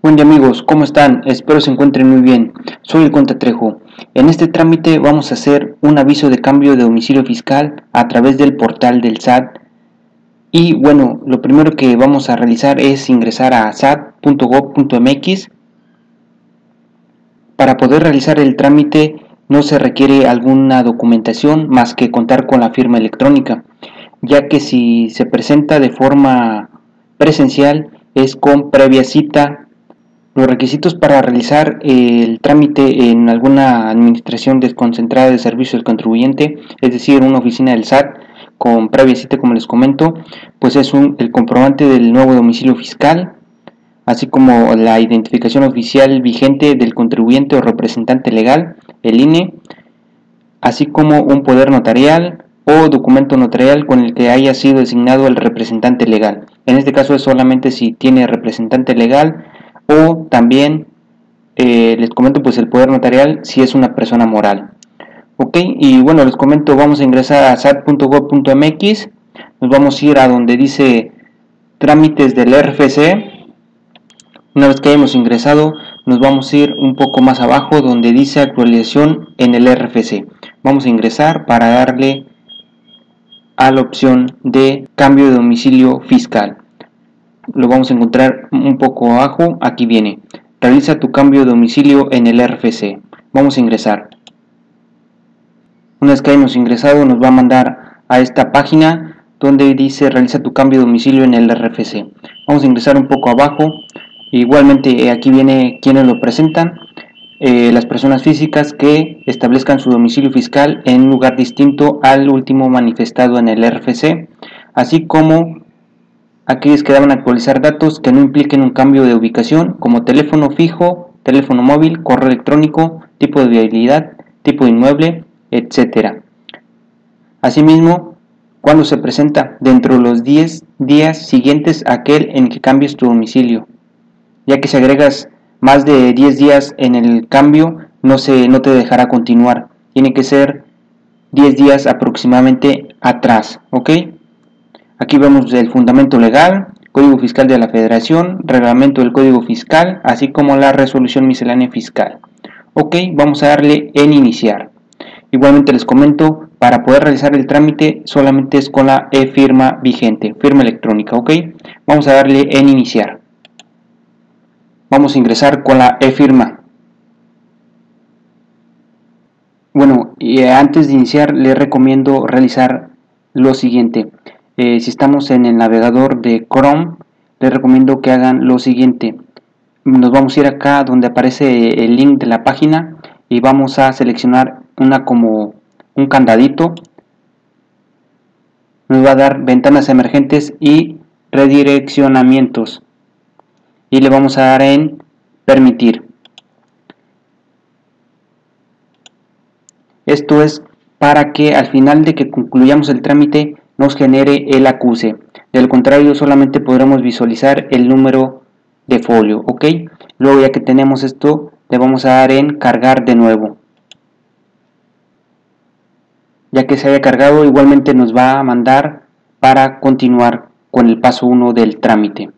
Buen día amigos, ¿cómo están? Espero se encuentren muy bien. Soy el Conta Trejo. En este trámite vamos a hacer un aviso de cambio de domicilio fiscal a través del portal del SAT. Y bueno, lo primero que vamos a realizar es ingresar a sat.gov.mx. Para poder realizar el trámite no se requiere alguna documentación más que contar con la firma electrónica, ya que si se presenta de forma presencial es con previa cita los requisitos para realizar el trámite en alguna administración desconcentrada de servicio del contribuyente, es decir, una oficina del SAT con previa cita, como les comento, pues es el comprobante del nuevo domicilio fiscal, así como la identificación oficial vigente del contribuyente o representante legal, el INE, así como un poder notarial o documento notarial con el que haya sido designado el representante legal. En este caso es solamente si tiene representante legal o también eh, les comento pues el poder notarial si es una persona moral. Ok y bueno les comento vamos a ingresar a sat.gov.mx nos vamos a ir a donde dice trámites del RFC una vez que hayamos ingresado nos vamos a ir un poco más abajo donde dice actualización en el RFC vamos a ingresar para darle a la opción de cambio de domicilio fiscal lo vamos a encontrar un poco abajo, aquí viene. Realiza tu cambio de domicilio en el RFC. Vamos a ingresar. Una vez que hayamos ingresado nos va a mandar a esta página donde dice realiza tu cambio de domicilio en el RFC. Vamos a ingresar un poco abajo. Igualmente eh, aquí viene quienes lo presentan. Eh, las personas físicas que establezcan su domicilio fiscal en un lugar distinto al último manifestado en el RFC, así como aquellos que deben actualizar datos que no impliquen un cambio de ubicación como teléfono fijo, teléfono móvil, correo electrónico, tipo de viabilidad, tipo de inmueble, etc. Asimismo, cuando se presenta dentro de los 10 días siguientes a aquel en que cambies tu domicilio, ya que si agregas más de 10 días en el cambio no, se, no te dejará continuar, tiene que ser 10 días aproximadamente atrás, ¿ok? Aquí vemos el fundamento legal, Código Fiscal de la Federación, Reglamento del Código Fiscal, así como la resolución miscelánea fiscal. Ok, vamos a darle en iniciar. Igualmente les comento, para poder realizar el trámite solamente es con la e-firma vigente, firma electrónica, ok. Vamos a darle en iniciar. Vamos a ingresar con la e-firma. Bueno, y antes de iniciar les recomiendo realizar lo siguiente. Eh, si estamos en el navegador de Chrome, les recomiendo que hagan lo siguiente. Nos vamos a ir acá donde aparece el link de la página y vamos a seleccionar una como un candadito. Nos va a dar ventanas emergentes y redireccionamientos. Y le vamos a dar en permitir. Esto es para que al final de que concluyamos el trámite nos genere el acuse. Del contrario, solamente podremos visualizar el número de folio, ¿ok? Luego ya que tenemos esto, le vamos a dar en cargar de nuevo. Ya que se haya cargado, igualmente nos va a mandar para continuar con el paso 1 del trámite.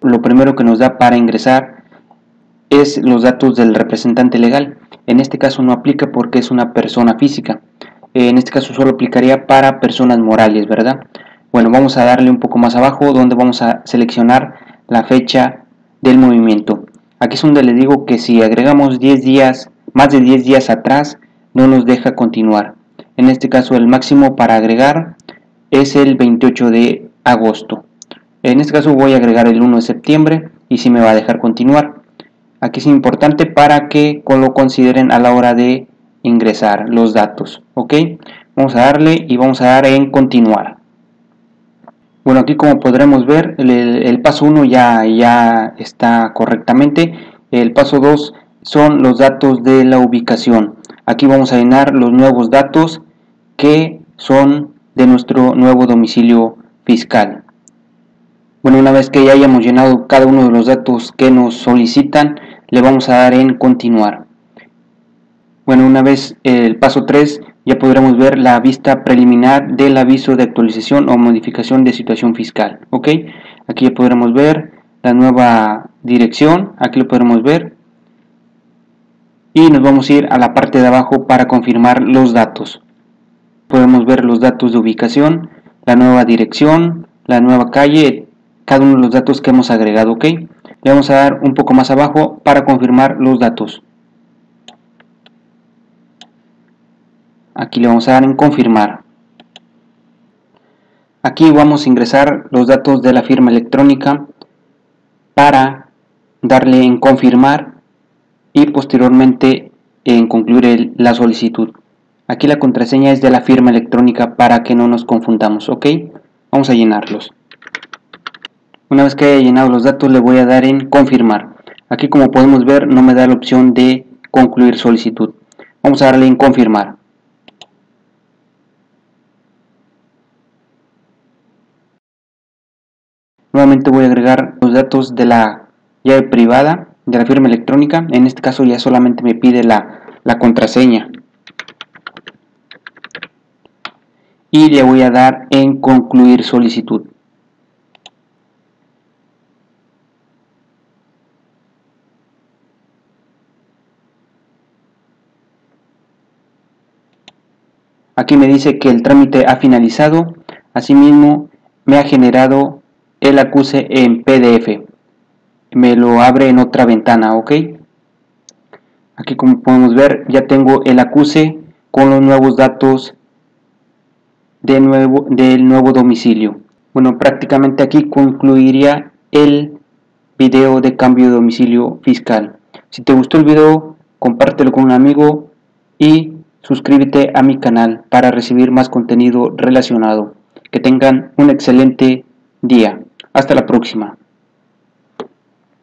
Lo primero que nos da para ingresar es los datos del representante legal. En este caso no aplica porque es una persona física. Eh, en este caso solo aplicaría para personas morales, ¿verdad? Bueno, vamos a darle un poco más abajo donde vamos a seleccionar la fecha del movimiento. Aquí es donde le digo que si agregamos 10 días, más de 10 días atrás, no nos deja continuar. En este caso el máximo para agregar es el 28 de agosto. En este caso voy a agregar el 1 de septiembre y si me va a dejar continuar. Aquí es importante para que lo consideren a la hora de ingresar los datos ok vamos a darle y vamos a dar en continuar. Bueno aquí como podremos ver el, paso 1 ya, ya está correctamente. El paso 2 son los datos de la ubicación. Aquí vamos a llenar los nuevos datos que son de nuestro nuevo domicilio fiscal. Bueno una vez que ya hayamos llenado cada uno de los datos que nos solicitan le vamos a dar en continuar bueno, una vez el paso 3 ya podremos ver la vista preliminar del aviso de actualización o modificación de situación fiscal. ¿ok? Aquí ya podremos ver la nueva dirección, aquí lo podemos ver. Y nos vamos a ir a la parte de abajo para confirmar los datos. Podemos ver los datos de ubicación, la nueva dirección, la nueva calle, cada uno de los datos que hemos agregado, ¿ok? Le vamos a dar un poco más abajo para confirmar los datos. Aquí le vamos a dar en confirmar. Aquí vamos a ingresar los datos de la firma electrónica para darle en confirmar y posteriormente en concluir la solicitud. Aquí la contraseña es de la firma electrónica para que no nos confundamos, ¿ok? Vamos a llenarlos. Una vez que haya llenado los datos le voy a dar en confirmar. Aquí como podemos ver no me da la opción de concluir solicitud. Vamos a darle en confirmar. Nuevamente voy a agregar los datos de la llave privada de la firma electrónica. En este caso ya solamente me pide la, la contraseña. Y le voy a dar en concluir solicitud. Aquí me dice que el trámite ha finalizado. Asimismo, me ha generado el acuse en PDF. Me lo abre en otra ventana, ¿ok? Aquí como podemos ver ya tengo el acuse con los nuevos datos de nuevo, del nuevo domicilio. Bueno, prácticamente aquí concluiría el video de cambio de domicilio fiscal. Si te gustó el video, compártelo con un amigo y suscríbete a mi canal para recibir más contenido relacionado. Que tengan un excelente día. Hasta la próxima.